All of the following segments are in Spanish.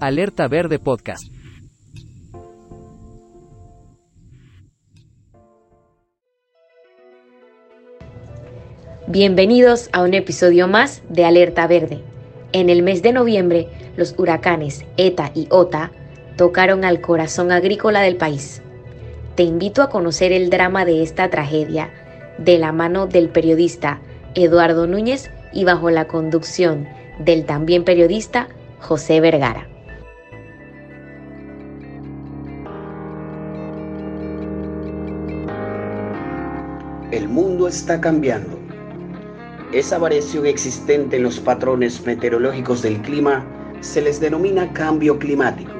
Alerta Verde Podcast. Bienvenidos a un episodio más de Alerta Verde. En el mes de noviembre, los huracanes ETA y OTA tocaron al corazón agrícola del país. Te invito a conocer el drama de esta tragedia de la mano del periodista Eduardo Núñez y bajo la conducción del también periodista José Vergara. El mundo está cambiando. Esa variación existente en los patrones meteorológicos del clima se les denomina cambio climático.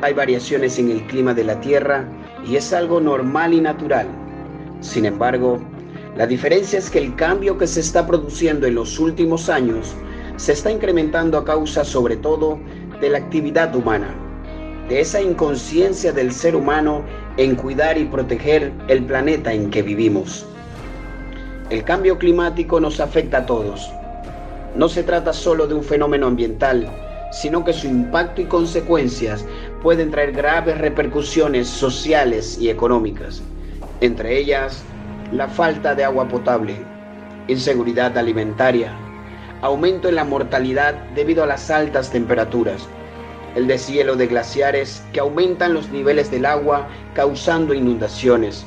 Hay variaciones en el clima de la Tierra y es algo normal y natural. Sin embargo, la diferencia es que el cambio que se está produciendo en los últimos años se está incrementando a causa sobre todo de la actividad humana, de esa inconsciencia del ser humano en cuidar y proteger el planeta en que vivimos. El cambio climático nos afecta a todos. No se trata solo de un fenómeno ambiental, sino que su impacto y consecuencias pueden traer graves repercusiones sociales y económicas, entre ellas la falta de agua potable, inseguridad alimentaria, aumento en la mortalidad debido a las altas temperaturas, el deshielo de glaciares que aumentan los niveles del agua causando inundaciones,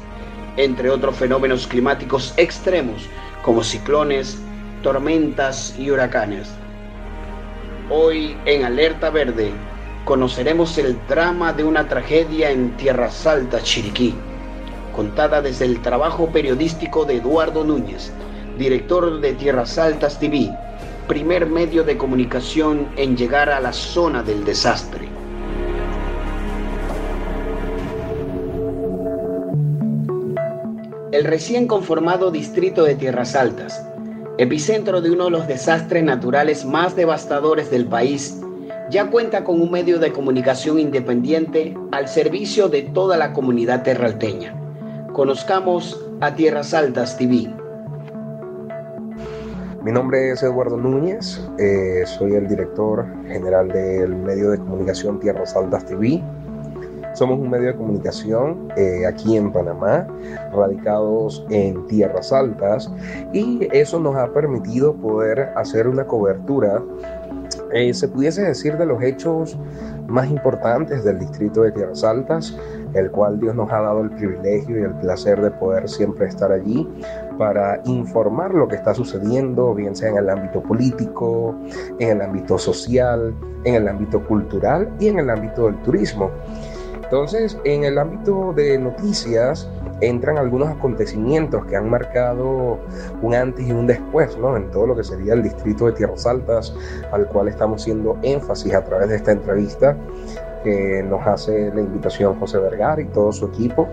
entre otros fenómenos climáticos extremos como ciclones, tormentas y huracanes. Hoy en Alerta Verde conoceremos el drama de una tragedia en Tierras Altas, Chiriquí, contada desde el trabajo periodístico de Eduardo Núñez, director de Tierras Altas TV, primer medio de comunicación en llegar a la zona del desastre. El recién conformado distrito de Tierras Altas, epicentro de uno de los desastres naturales más devastadores del país, ya cuenta con un medio de comunicación independiente al servicio de toda la comunidad terralteña. Conozcamos a Tierras Altas TV. Mi nombre es Eduardo Núñez, eh, soy el director general del medio de comunicación Tierras Altas TV. Somos un medio de comunicación eh, aquí en Panamá, radicados en tierras altas, y eso nos ha permitido poder hacer una cobertura, eh, se pudiese decir, de los hechos más importantes del distrito de Tierras Altas, el cual Dios nos ha dado el privilegio y el placer de poder siempre estar allí para informar lo que está sucediendo, bien sea en el ámbito político, en el ámbito social, en el ámbito cultural y en el ámbito del turismo. Entonces, en el ámbito de noticias entran algunos acontecimientos que han marcado un antes y un después, ¿no? En todo lo que sería el distrito de Tierras Altas, al cual estamos haciendo énfasis a través de esta entrevista que nos hace la invitación José Vergara y todo su equipo.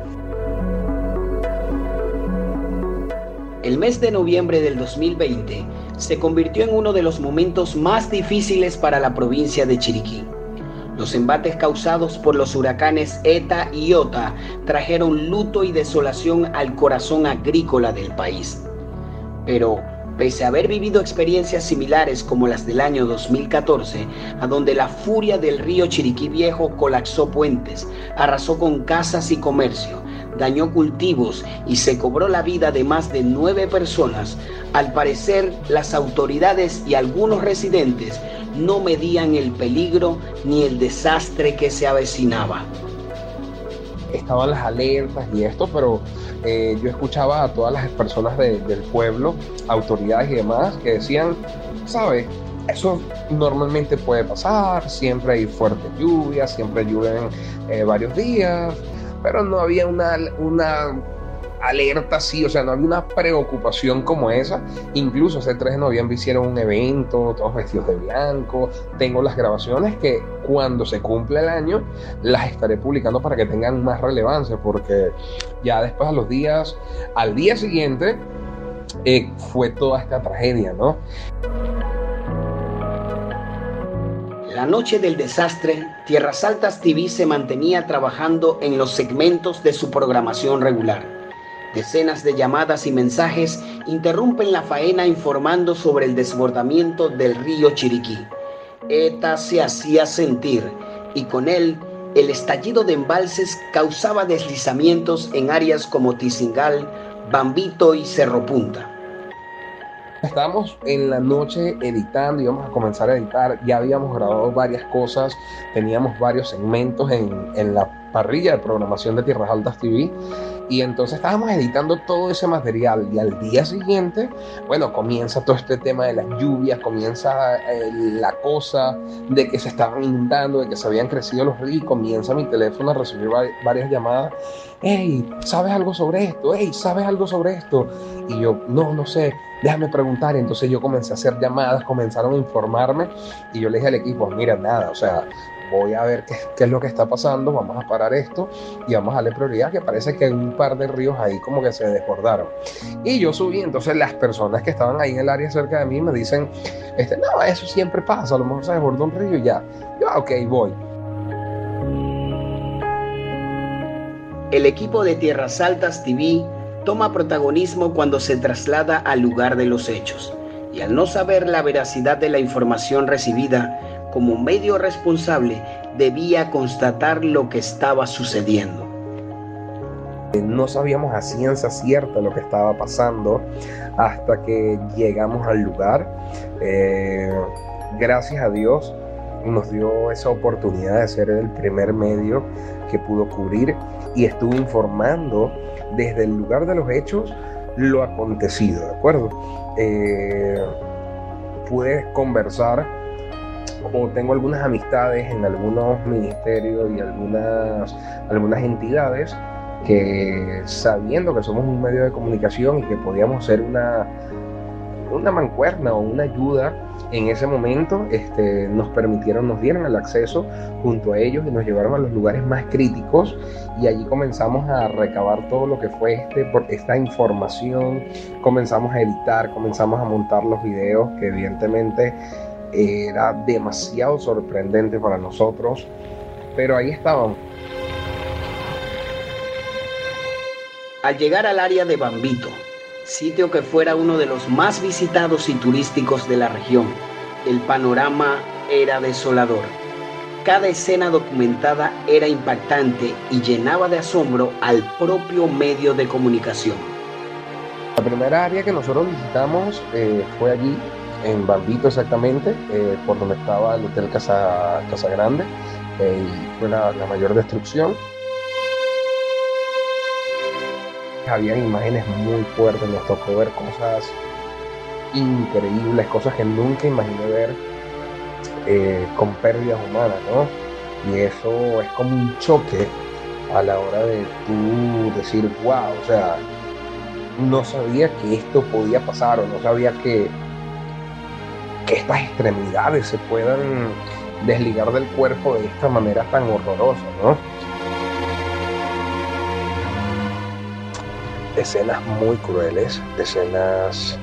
El mes de noviembre del 2020 se convirtió en uno de los momentos más difíciles para la provincia de Chiriquí. Los embates causados por los huracanes ETA y OTA trajeron luto y desolación al corazón agrícola del país. Pero, pese a haber vivido experiencias similares como las del año 2014, a donde la furia del río Chiriquí Viejo colapsó puentes, arrasó con casas y comercio, dañó cultivos y se cobró la vida de más de nueve personas, al parecer las autoridades y algunos residentes no medían el peligro ni el desastre que se avecinaba. Estaban las alertas y esto, pero eh, yo escuchaba a todas las personas del pueblo, autoridades y demás, que decían, ¿sabes? Eso normalmente puede pasar, siempre hay fuertes lluvias, siempre llueven eh, varios días, pero no había una, una alerta así, o sea, no había una preocupación como esa. Incluso ese 3 de noviembre hicieron un evento, todos vestidos de blanco. Tengo las grabaciones que cuando se cumple el año las estaré publicando para que tengan más relevancia, porque ya después a los días, al día siguiente, eh, fue toda esta tragedia, ¿no? La noche del desastre, Tierras Altas TV se mantenía trabajando en los segmentos de su programación regular. Decenas de llamadas y mensajes interrumpen la faena informando sobre el desbordamiento del río Chiriquí. ETA se hacía sentir y con él el estallido de embalses causaba deslizamientos en áreas como Tizingal, Bambito y Cerro Punta. Estábamos en la noche editando, íbamos a comenzar a editar, ya habíamos grabado varias cosas, teníamos varios segmentos en, en la parrilla de programación de Tierras Altas TV y entonces estábamos editando todo ese material y al día siguiente, bueno, comienza todo este tema de las lluvias, comienza eh, la cosa de que se estaban inundando, de que se habían crecido los ríos, comienza mi teléfono a recibir varias llamadas. Hey, ¿sabes algo sobre esto? Hey, ¿sabes algo sobre esto? Y yo, no, no sé, déjame preguntar. Entonces yo comencé a hacer llamadas, comenzaron a informarme y yo le dije al equipo, mira, nada, o sea, voy a ver qué, es lo que está pasando, vamos a parar esto y vamos a darle prioridad, que parece que un par de ríos ahí como que se desbordaron. Y yo subí, entonces las personas que estaban ahí en el área cerca de mí me dicen, este, no, eso siempre pasa, a lo mejor se desbordó un río y ya. Yo, ah, ok, voy. El equipo de Tierras Altas TV toma protagonismo cuando se traslada al lugar de los hechos y al no saber la veracidad de la información recibida, como medio responsable, debía constatar lo que estaba sucediendo. No sabíamos a ciencia cierta lo que estaba pasando hasta que llegamos al lugar. Eh, gracias a Dios nos dio esa oportunidad de ser el primer medio que pudo cubrir y estuvo informando desde el lugar de los hechos lo acontecido, ¿de acuerdo? Eh, pude conversar o tengo algunas amistades en algunos ministerios y algunas, algunas entidades que sabiendo que somos un medio de comunicación y que podíamos ser una, una mancuerna o una ayuda en ese momento, este, nos permitieron, nos dieron el acceso junto a ellos y nos llevaron a los lugares más críticos. Y allí comenzamos a recabar todo lo que fue este, por esta información, comenzamos a editar, comenzamos a montar los videos que evidentemente era demasiado sorprendente para nosotros, pero ahí estaban. Al llegar al área de Bambito, sitio que fuera uno de los más visitados y turísticos de la región, el panorama era desolador. Cada escena documentada era impactante y llenaba de asombro al propio medio de comunicación. La primera área que nosotros visitamos eh, fue allí, en Bambito exactamente, eh, por donde estaba el Hotel Casa, Casa Grande, eh, y fue la, mayor destrucción. Habían imágenes muy fuertes, nos tocó ver cosas increíbles, cosas que nunca imaginé ver eh, con pérdidas humanas, ¿no? Y eso es como un choque a la hora de tú decir, wow, o sea, no sabía que esto podía pasar o no sabía que que estas extremidades se puedan desligar del cuerpo de esta manera tan horrorosa, ¿no? Escenas muy crueles, escenas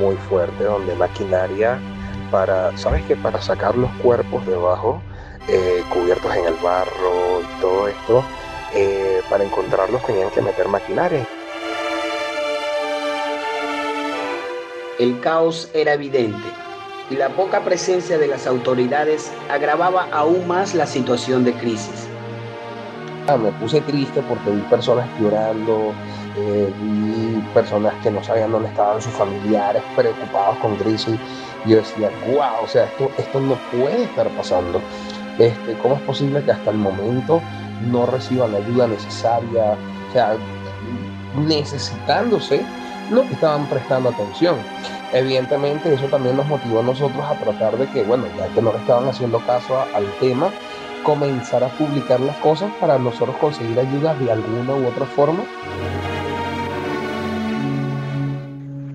muy fuertes, donde maquinaria para, ¿sabes qué? Para sacar los cuerpos debajo, eh, cubiertos en el barro y todo esto, eh, para encontrarlos tenían que meter maquinaria. El caos era evidente y la poca presencia de las autoridades agravaba aún más la situación de crisis. Ah, me puse triste porque vi personas llorando, eh, vi personas que no sabían dónde estaban sus familiares, preocupados con crisis. Yo decía, wow, o sea, esto, esto no puede estar pasando. Este, ¿Cómo es posible que hasta el momento no reciban la ayuda necesaria? O sea, necesitándose, no estaban prestando atención evidentemente eso también nos motivó a nosotros a tratar de que, bueno, ya que no le estaban haciendo caso al tema, comenzar a publicar las cosas para nosotros conseguir ayuda de alguna u otra forma.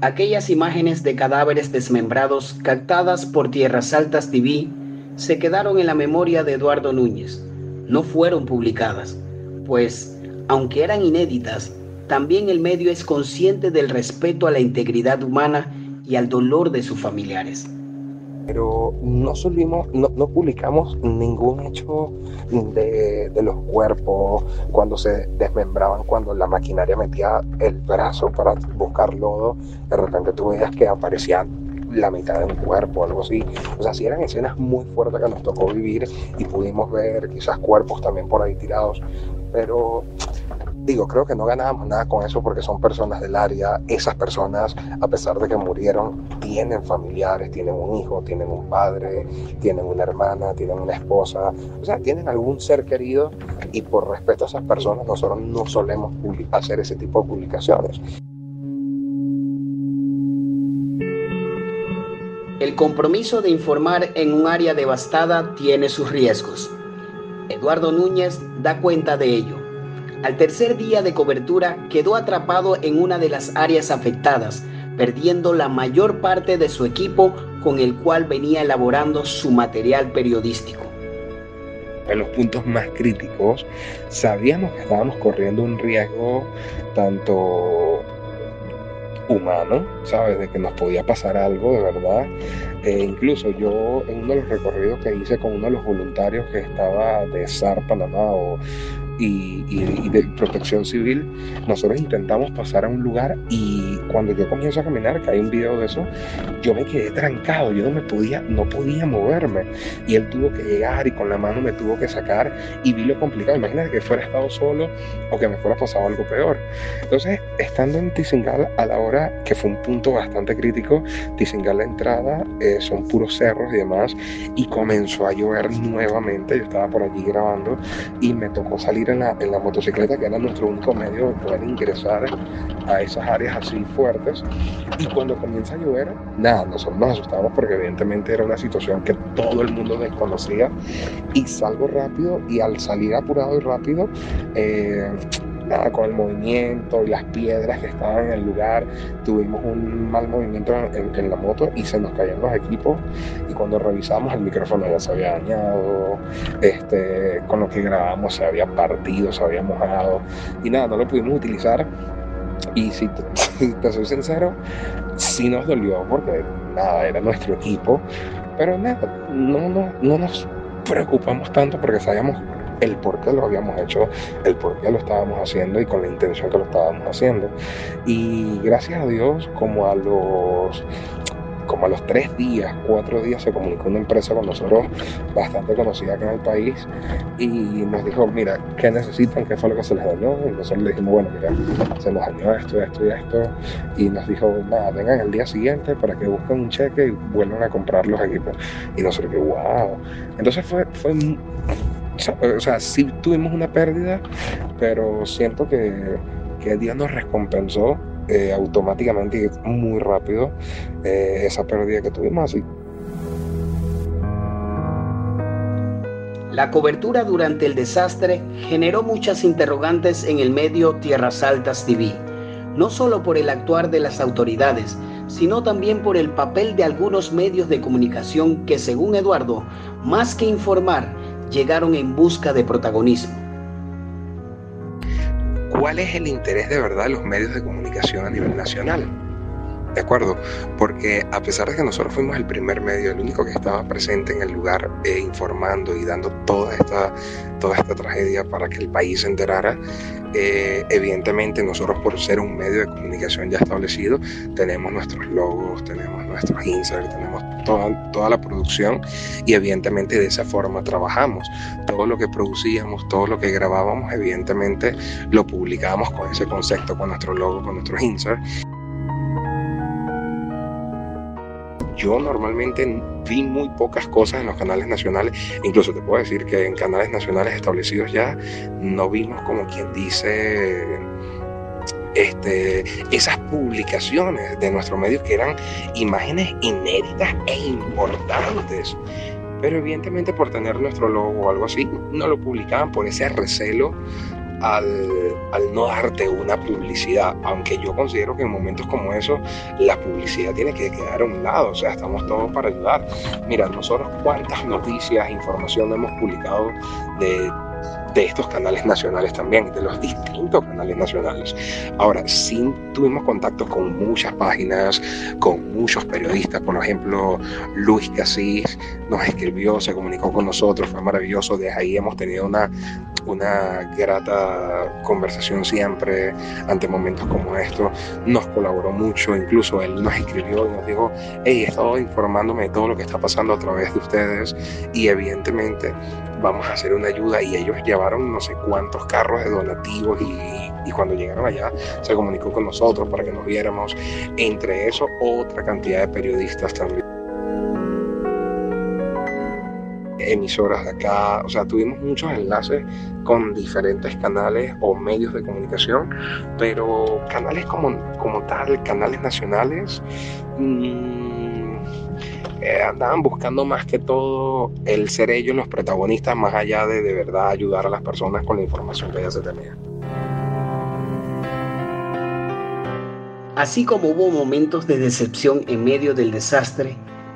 Aquellas imágenes de cadáveres desmembrados captadas por Tierras Altas TV se quedaron en la memoria de Eduardo Núñez. No fueron publicadas, pues, aunque eran inéditas, también el medio es consciente del respeto a la integridad humana y al dolor de sus familiares. Pero no subimos, no, no publicamos ningún hecho de, de, los cuerpos cuando se desmembraban, cuando la maquinaria metía el brazo para buscar lodo, de repente tú veías que aparecían la mitad de un cuerpo, algo así. O sea, sí eran escenas muy fuertes que nos tocó vivir y pudimos ver quizás cuerpos también por ahí tirados, pero digo, creo que no ganábamos nada con eso porque son personas del área. Esas personas, a pesar de que murieron, tienen familiares, tienen un hijo, tienen un padre, tienen una hermana, tienen una esposa, o sea, tienen algún ser querido y por respeto a esas personas nosotros no solemos hacer ese tipo de publicaciones. El compromiso de informar en un área devastada tiene sus riesgos. Eduardo Núñez da cuenta de ello. Al tercer día de cobertura quedó atrapado en una de las áreas afectadas, perdiendo la mayor parte de su equipo con el cual venía elaborando su material periodístico. En los puntos más críticos sabíamos que estábamos corriendo un riesgo tanto humano, ¿sabes? De que nos podía pasar algo de verdad. E incluso yo en uno de los recorridos que hice con uno de los voluntarios que estaba de SAR Panamá o, y, de protección civil, nosotros intentamos pasar a un lugar y cuando yo comienzo a caminar, que hay un video de eso, yo me quedé trancado, yo no me podía, no podía moverme. Y él tuvo que llegar y con la mano me tuvo que sacar y vi lo complicado, imagínate que fuera estado solo o que me fuera pasado algo peor. Entonces, estando en Tizingal a la hora que fue un punto bastante crítico, Tizingal la entrada eh, son puros cerros y demás y comenzó a llover nuevamente, yo estaba por allí grabando y me tocó salir en la, motocicleta, que era nuestro único medio de poder ingresar a esas áreas así fuertes. Y cuando comienza a llover, nada, nosotros nos asustamos porque evidentemente era una situación que todo el mundo desconocía. Y salgo rápido y al salir apurado y rápido, eh, nada, con el movimiento y las piedras que estaban en el lugar, tuvimos un mal movimiento en, la moto y se nos caían los equipos. Y cuando revisamos el micrófono ya se había dañado, este, con lo que grabamos se había partido, se había mojado. Y nada, no lo pudimos utilizar. Y si te, soy sincero, sí nos dolió porque nada, era nuestro equipo, pero nada, no, no, no nos preocupamos tanto porque sabíamos el por qué lo habíamos hecho, el por qué lo estábamos haciendo y con la intención que lo estábamos haciendo. Y gracias a Dios, como a los como a los tres días, cuatro días, se comunicó una empresa con nosotros bastante conocida acá en el país y nos dijo, mira, ¿qué necesitan? ¿Qué fue lo que se les dañó? Y nosotros le dijimos, bueno, mira, se nos dañó esto, esto y esto. Y nos dijo, nada, vengan el día siguiente para que busquen un cheque y vuelvan a comprar los equipos. Y nosotros, que wow. Entonces fue, fue o sea, sí tuvimos una pérdida, pero siento que, que día nos recompensó eh, automáticamente y muy rápido eh, esa pérdida que tuvimos. Así. La cobertura durante el desastre generó muchas interrogantes en el medio Tierras Altas TV, no solo por el actuar de las autoridades, sino también por el papel de algunos medios de comunicación que, según Eduardo, más que informar, llegaron en busca de protagonismo. ¿Cuál es el interés de verdad de los medios de comunicación a nivel nacional? ¿De acuerdo? Porque a pesar de que nosotros fuimos el primer medio, el único que estaba presente en el lugar eh, informando y dando toda esta, toda esta tragedia para que el país se enterara, eh, evidentemente nosotros por ser un medio de comunicación ya establecido, tenemos nuestros logos, tenemos nuestros inserts, tenemos toda, toda la producción y evidentemente de esa forma trabajamos. Todo lo que producíamos, todo lo que grabábamos, evidentemente lo publicábamos con ese concepto, con nuestro logo, con nuestros inserts. yo normalmente vi muy pocas cosas en los canales nacionales, incluso te puedo decir que en canales nacionales establecidos ya no vimos como quien dice este, esas publicaciones de nuestro medio que eran imágenes inéditas e importantes. Pero evidentemente por tener nuestro logo o algo así, no lo publicaban por ese recelo al, no darte una publicidad, aunque yo considero que en momentos como esos la publicidad tiene que quedar a un lado, o sea, estamos todos para ayudar. Mira, nosotros cuántas noticias, información hemos publicado de de estos canales nacionales también, de los distintos canales nacionales. Ahora, sí tuvimos contacto con muchas páginas, con muchos periodistas, por ejemplo, Luis Casís nos escribió, se comunicó con nosotros, fue maravilloso, desde ahí hemos tenido una, una grata conversación siempre ante momentos como estos, nos colaboró mucho, incluso él nos escribió y nos dijo, hey, he estado informándome de todo lo que está pasando a través de ustedes y evidentemente vamos a hacer una ayuda y ellos llevaron no sé cuántos carros de donativos y, y, cuando llegaron allá se comunicó con nosotros para que nos viéramos. Entre eso, otra cantidad de periodistas también. emisoras de acá, o sea, tuvimos muchos enlaces con diferentes canales o medios de comunicación, pero canales como, como tal, canales nacionales, mmm, eh, andaban buscando más que todo el ser ellos los protagonistas, más allá de de verdad ayudar a las personas con la información que ya se tenía. Así como hubo momentos de decepción en medio del desastre,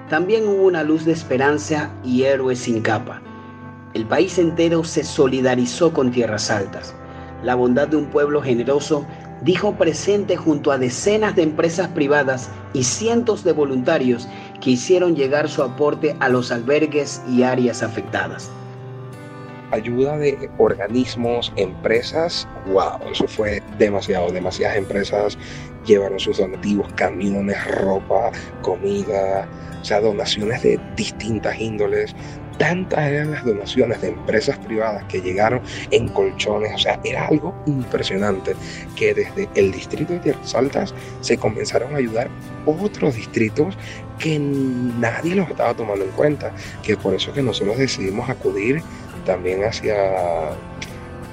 también hubo una luz de esperanza y héroes sin capa. El país entero se solidarizó con Tierras Altas. La bondad de un pueblo generoso dijo presente junto a decenas de empresas privadas y cientos de voluntarios que hicieron llegar su aporte a los albergues y áreas afectadas. Ayuda de organismos, empresas, wow, eso fue demasiado, demasiadas empresas llevaron sus donativos, camiones, ropa, comida, o sea, donaciones de distintas índoles. Tantas eran las donaciones de empresas privadas que llegaron en colchones, o sea, era algo impresionante que desde el distrito de Tierras Altas se comenzaron a ayudar otros distritos que nadie los estaba tomando en cuenta, que por eso que nosotros decidimos acudir también hacia,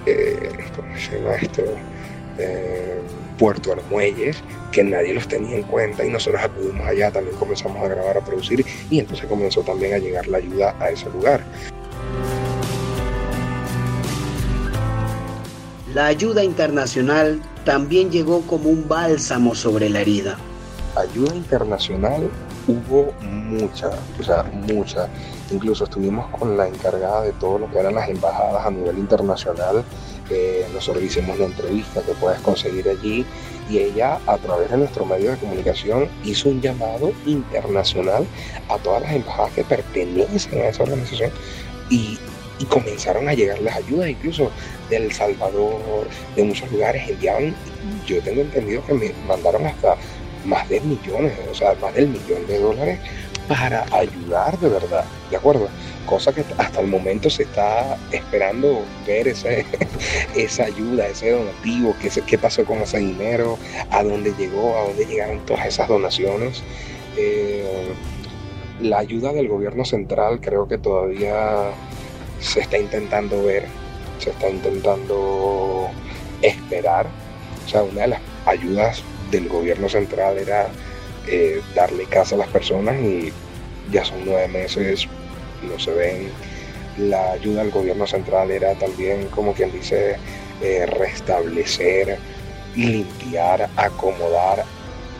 eh, ¿cómo se llama esto? Eh, Puerto Armuelles, que nadie los tenía en cuenta y nosotros acudimos allá, también comenzamos a grabar, a producir y entonces comenzó también a llegar la ayuda a ese lugar. La ayuda internacional también llegó como un bálsamo sobre la herida. Ayuda internacional hubo mucha, o sea, mucha. Incluso estuvimos con la encargada de todo lo que eran las embajadas a nivel internacional nosotros hicimos una entrevista que puedes conseguir allí y ella a través de nuestro medio de comunicación hizo un llamado internacional a todas las embajadas que pertenecen a esa organización y, y comenzaron a llegar las ayudas incluso de El Salvador, de muchos lugares enviaban, yo tengo entendido que me mandaron hasta más de millones, o sea, más del millón de dólares para ayudar de verdad, ¿de acuerdo? cosa que hasta el momento se está esperando ver ese, esa ayuda, ese donativo, qué, qué pasó con ese dinero, a dónde llegó, a dónde llegaron todas esas donaciones. Eh, la ayuda del gobierno central creo que todavía se está intentando ver, se está intentando esperar. O sea, una de las ayudas del gobierno central era eh, darle casa a las personas y ya son nueve meses no se ven. La ayuda del gobierno central era también, como quien dice, eh, restablecer, limpiar, acomodar,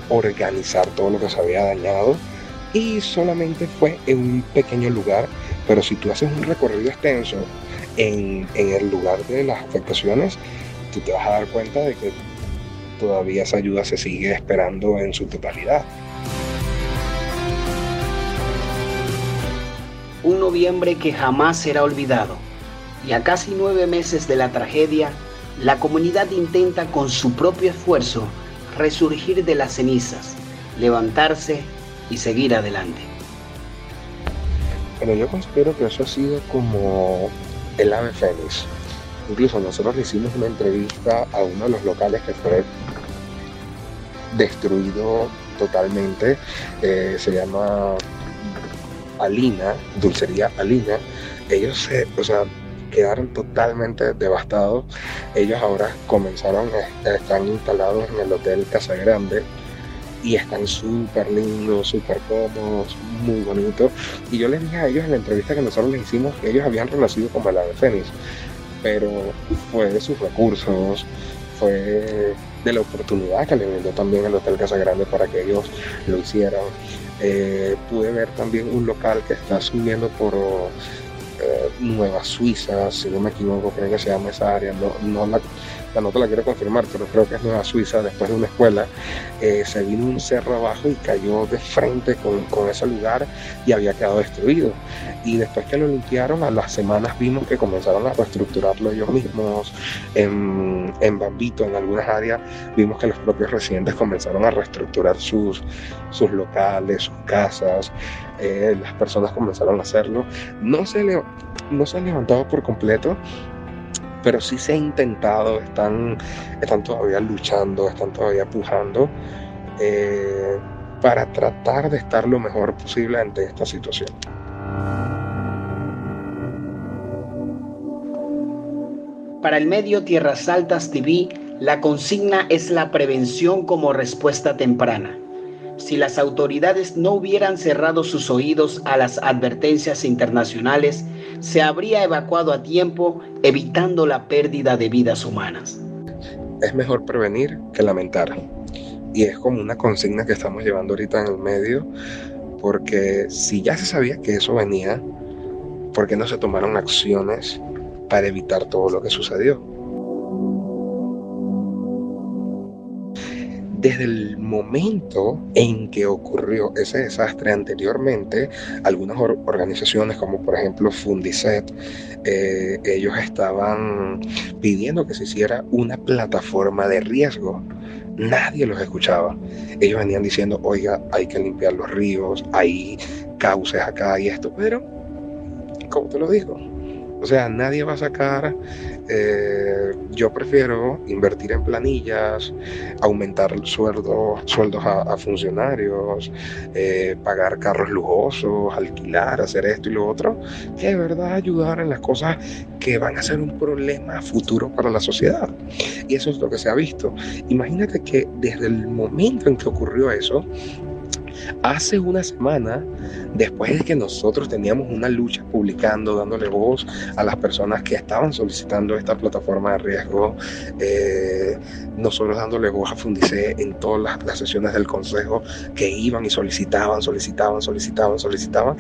organizar todo lo que se había dañado. Y solamente fue en un pequeño lugar, pero si tú haces un recorrido extenso en, en el lugar de las afectaciones, tú te vas a dar cuenta de que todavía esa ayuda se sigue esperando en su totalidad. un noviembre que jamás será olvidado. Y a casi nueve meses de la tragedia, la comunidad intenta con su propio esfuerzo resurgir de las cenizas, levantarse y seguir adelante. Bueno, yo considero que eso ha sido como el ave fénix. Incluso nosotros le hicimos una entrevista a uno de los locales que fue destruido totalmente. Eh, se llama Alina, Dulcería Alina, ellos se, quedaron totalmente devastados. Ellos ahora comenzaron, están instalados en el Hotel Casa Grande y están súper lindos, súper cómodos, muy bonitos. Y yo les dije a ellos en la entrevista que nosotros les hicimos que ellos habían renacido como el ave fénix, pero fue de sus recursos, fue de la oportunidad que le brindó también el Hotel Casa Grande para que ellos lo hicieran. Eh, pude ver también un local que está subiendo por eh, Nueva Suiza, si no me equivoco, creo que se llama esa área, no, la nota la quiero confirmar, pero creo que es Nueva Suiza, después de una escuela, eh, se vino un cerro abajo y cayó de frente con, con, ese lugar y había quedado destruido. Y después que lo limpiaron, a las semanas vimos que comenzaron a reestructurarlo ellos mismos. En, en Bambito, en algunas áreas, vimos que los propios residentes comenzaron a reestructurar sus, sus locales, sus casas. Eh, las personas comenzaron a hacerlo. No se, le, no se ha levantado por completo, pero sí se ha intentado, están, están todavía luchando, están todavía pujando eh, para tratar de estar lo mejor posible ante esta situación. Para el medio Tierras Altas TV, la consigna es la prevención como respuesta temprana. Si las autoridades no hubieran cerrado sus oídos a las advertencias internacionales, se habría evacuado a tiempo, evitando la pérdida de vidas humanas. Es mejor prevenir que lamentar. Y es como una consigna que estamos llevando ahorita en el medio, porque si ya se sabía que eso venía, ¿por qué no se tomaron acciones para evitar todo lo que sucedió? Desde el momento en que ocurrió ese desastre anteriormente, algunas organizaciones como por ejemplo Fundiset, eh, ellos estaban pidiendo que se hiciera una plataforma de riesgo. Nadie los escuchaba. Ellos venían diciendo, oiga, hay que limpiar los ríos, hay cauces acá y esto, pero, como te lo digo, o sea, nadie va a sacar eh, yo prefiero invertir en planillas, aumentar sueldo, sueldos a, funcionarios, eh, pagar carros lujosos, alquilar, hacer esto y lo otro, que de verdad ayudar en las cosas que van a ser un problema futuro para la sociedad. Y eso es lo que se ha visto. Imagínate que desde el momento en que ocurrió eso, Hace una semana, después de que nosotros teníamos una lucha publicando, dándole voz a las personas que estaban solicitando esta plataforma de riesgo, eh, nosotros dándole voz a Fundice en todas las, sesiones del Consejo que iban y solicitaban, solicitaban, solicitaban, solicitaban,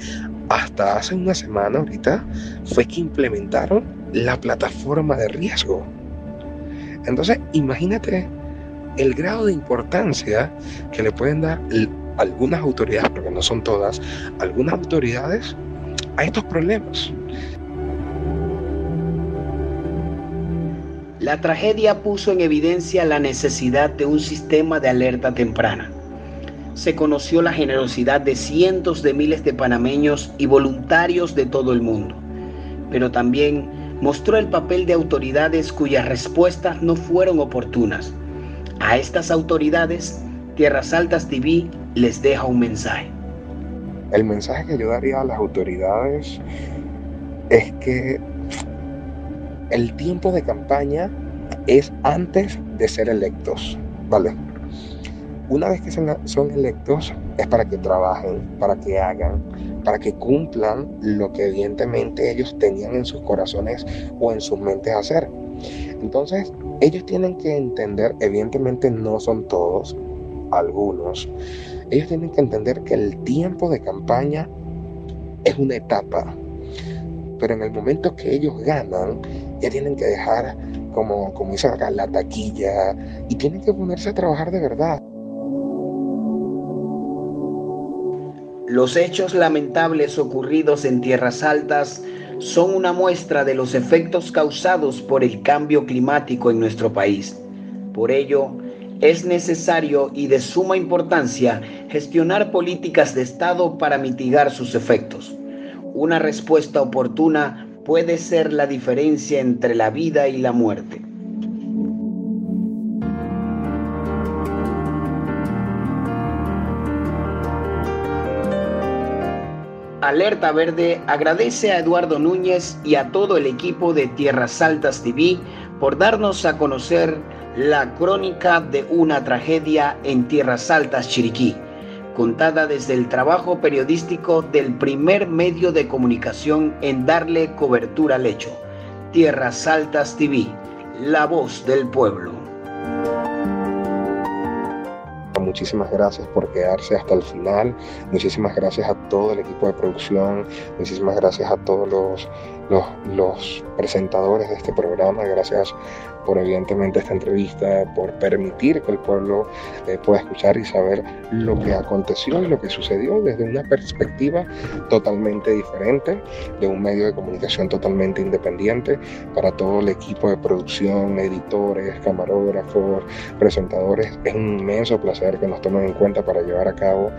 hasta hace una semana ahorita fue que implementaron la plataforma de riesgo. Entonces, imagínate el grado de importancia que le pueden dar algunas autoridades, porque no son todas, algunas autoridades a estos problemas. La tragedia puso en evidencia la necesidad de un sistema de alerta temprana. Se conoció la generosidad de cientos de miles de panameños y voluntarios de todo el mundo, pero también mostró el papel de autoridades cuyas respuestas no fueron oportunas. A estas autoridades, Tierras Altas TV les deja un mensaje. El mensaje que yo daría a las autoridades es que el tiempo de campaña es antes de ser electos, ¿vale? Una vez que son electos es para que trabajen, para que hagan, para que cumplan lo que evidentemente ellos tenían en sus corazones o en sus mentes hacer. Entonces, ellos tienen que entender, evidentemente no son todos, algunos, ellos tienen que entender que el tiempo de campaña es una etapa, pero en el momento que ellos ganan, ya tienen que dejar, como, como dice la taquilla y tienen que ponerse a trabajar de verdad. Los hechos lamentables ocurridos en tierras altas son una muestra de los efectos causados por el cambio climático en nuestro país. Por ello, es necesario y de suma importancia gestionar políticas de Estado para mitigar sus efectos. Una respuesta oportuna puede ser la diferencia entre la vida y la muerte. Alerta Verde agradece a Eduardo Núñez y a todo el equipo de Tierras Altas TV por darnos a conocer la crónica de una tragedia en Tierras Altas, Chiriquí, contada desde el trabajo periodístico del primer medio de comunicación en darle cobertura al hecho, Tierras Altas TV, la voz del pueblo muchísimas gracias por quedarse hasta el final. Muchísimas gracias a todo el equipo de producción. Muchísimas gracias a todos los, los, presentadores de este programa. Gracias por evidentemente esta entrevista, por permitir que el pueblo eh, pueda escuchar y saber lo que aconteció y lo que sucedió desde una perspectiva totalmente diferente, de un medio de comunicación totalmente independiente, para todo el equipo de producción, editores, camarógrafos, presentadores. Es un inmenso placer que nos tomen en cuenta para llevar a cabo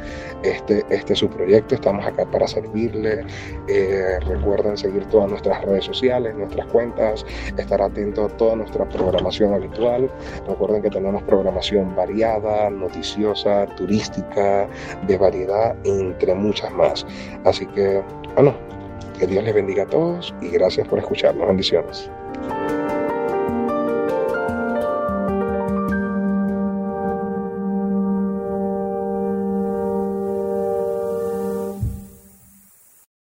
este, este su proyecto. Estamos acá para servirle. Eh, recuerden seguir todas nuestras redes sociales, nuestras cuentas, estar atentos a toda nuestra programación habitual. Recuerden que tenemos programación variada, noticiosa, turística, de variedad, entre muchas más. Así que, bueno, que Dios les bendiga a todos y gracias por escucharnos. Bendiciones.